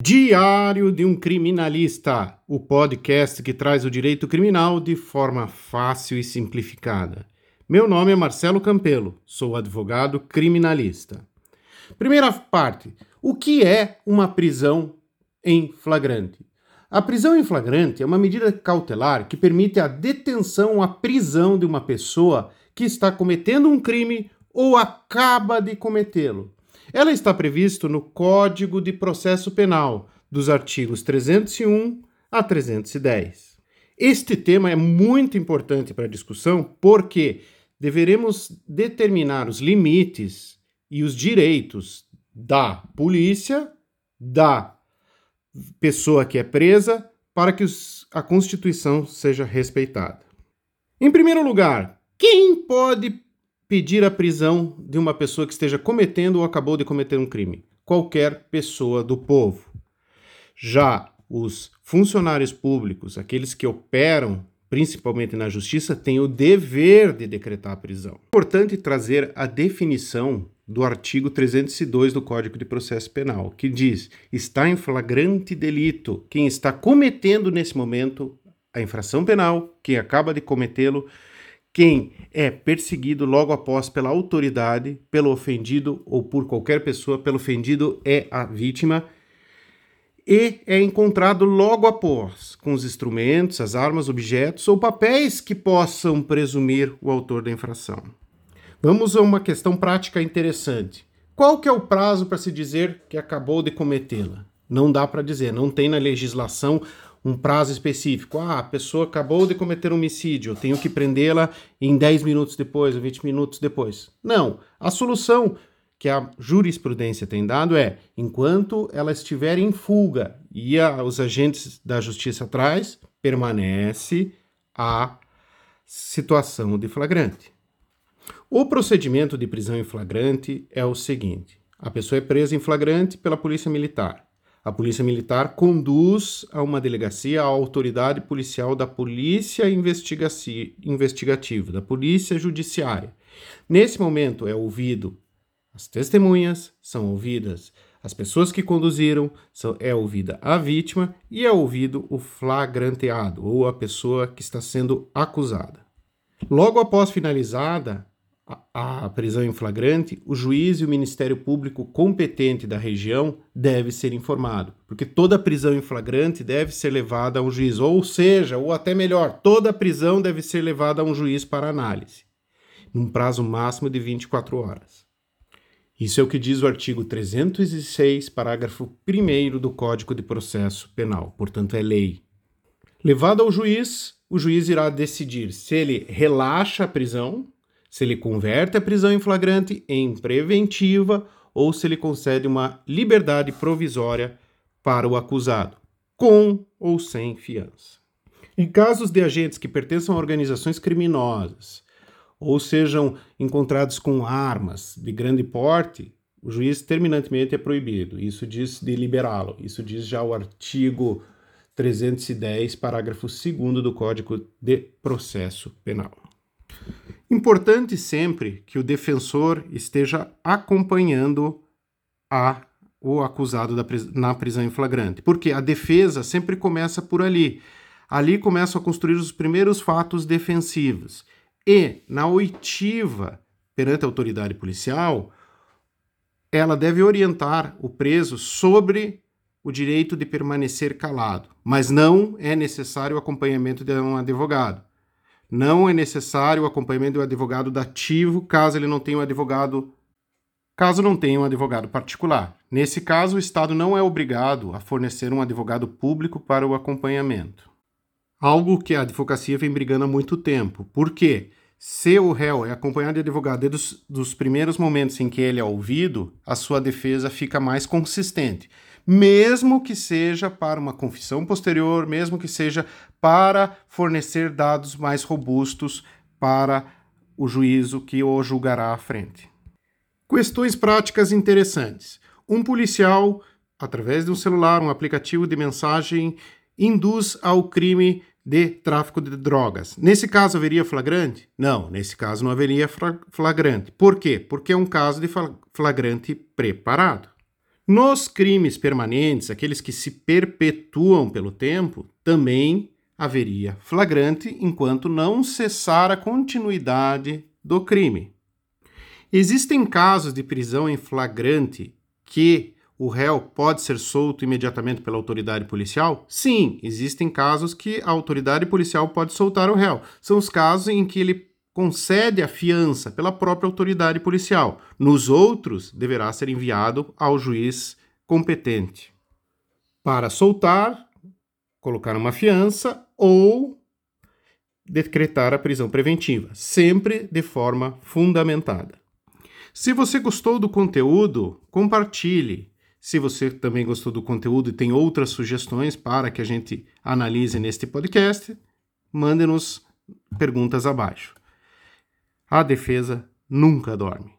Diário de um Criminalista, o podcast que traz o direito criminal de forma fácil e simplificada. Meu nome é Marcelo Campelo, sou advogado criminalista. Primeira parte: o que é uma prisão em flagrante? A prisão em flagrante é uma medida cautelar que permite a detenção a prisão de uma pessoa que está cometendo um crime ou acaba de cometê-lo ela está prevista no Código de Processo Penal, dos artigos 301 a 310. Este tema é muito importante para a discussão porque deveremos determinar os limites e os direitos da polícia, da pessoa que é presa, para que os, a Constituição seja respeitada. Em primeiro lugar, quem pode pedir a prisão de uma pessoa que esteja cometendo ou acabou de cometer um crime. Qualquer pessoa do povo. Já os funcionários públicos, aqueles que operam principalmente na justiça, têm o dever de decretar a prisão. É importante trazer a definição do artigo 302 do Código de Processo Penal, que diz: está em flagrante delito quem está cometendo nesse momento a infração penal, quem acaba de cometê-lo quem é perseguido logo após pela autoridade, pelo ofendido ou por qualquer pessoa, pelo ofendido é a vítima e é encontrado logo após com os instrumentos, as armas, objetos ou papéis que possam presumir o autor da infração. Vamos a uma questão prática interessante. Qual que é o prazo para se dizer que acabou de cometê-la? Não dá para dizer, não tem na legislação um prazo específico. Ah, a pessoa acabou de cometer um homicídio, eu tenho que prendê-la em 10 minutos depois ou 20 minutos depois. Não. A solução que a jurisprudência tem dado é, enquanto ela estiver em fuga e a, os agentes da justiça atrás, permanece a situação de flagrante. O procedimento de prisão em flagrante é o seguinte: a pessoa é presa em flagrante pela polícia militar. A Polícia Militar conduz a uma delegacia a autoridade policial da Polícia Investigativa, da Polícia Judiciária. Nesse momento é ouvido as testemunhas, são ouvidas as pessoas que conduziram, são, é ouvida a vítima e é ouvido o flagranteado, ou a pessoa que está sendo acusada. Logo após finalizada a prisão em flagrante, o juiz e o Ministério Público competente da região deve ser informado, porque toda prisão em flagrante deve ser levada a um juiz, ou seja, ou até melhor, toda prisão deve ser levada a um juiz para análise, num prazo máximo de 24 horas. Isso é o que diz o artigo 306, parágrafo 1 do Código de Processo Penal, portanto é lei. Levado ao juiz, o juiz irá decidir se ele relaxa a prisão se ele converte a prisão em flagrante em preventiva ou se ele concede uma liberdade provisória para o acusado, com ou sem fiança. Em casos de agentes que pertençam a organizações criminosas ou sejam encontrados com armas de grande porte, o juiz terminantemente é proibido. Isso diz de liberá-lo. Isso diz já o artigo 310, parágrafo 2 do Código de Processo Penal. Importante sempre que o defensor esteja acompanhando a, o acusado da, na prisão em flagrante, porque a defesa sempre começa por ali. Ali começam a construir os primeiros fatos defensivos. E, na oitiva perante a autoridade policial, ela deve orientar o preso sobre o direito de permanecer calado, mas não é necessário o acompanhamento de um advogado. Não é necessário o acompanhamento do advogado dativo caso ele não tenha um advogado caso não tenha um advogado particular. Nesse caso, o Estado não é obrigado a fornecer um advogado público para o acompanhamento. Algo que a advocacia vem brigando há muito tempo. Por quê? Se o réu é acompanhado de advogado desde os dos primeiros momentos em que ele é ouvido, a sua defesa fica mais consistente mesmo que seja para uma confissão posterior, mesmo que seja para fornecer dados mais robustos para o juízo que o julgará à frente. Questões práticas interessantes. Um policial, através de um celular, um aplicativo de mensagem, induz ao crime de tráfico de drogas. Nesse caso, haveria flagrante? Não, nesse caso não haveria flagrante. Por quê? Porque é um caso de flagrante preparado. Nos crimes permanentes, aqueles que se perpetuam pelo tempo, também haveria flagrante enquanto não cessar a continuidade do crime. Existem casos de prisão em flagrante que o réu pode ser solto imediatamente pela autoridade policial? Sim, existem casos que a autoridade policial pode soltar o réu. São os casos em que ele concede a fiança pela própria autoridade policial. Nos outros, deverá ser enviado ao juiz competente para soltar, colocar uma fiança ou decretar a prisão preventiva, sempre de forma fundamentada. Se você gostou do conteúdo, compartilhe. Se você também gostou do conteúdo e tem outras sugestões para que a gente analise neste podcast, mande-nos perguntas abaixo. A defesa nunca dorme.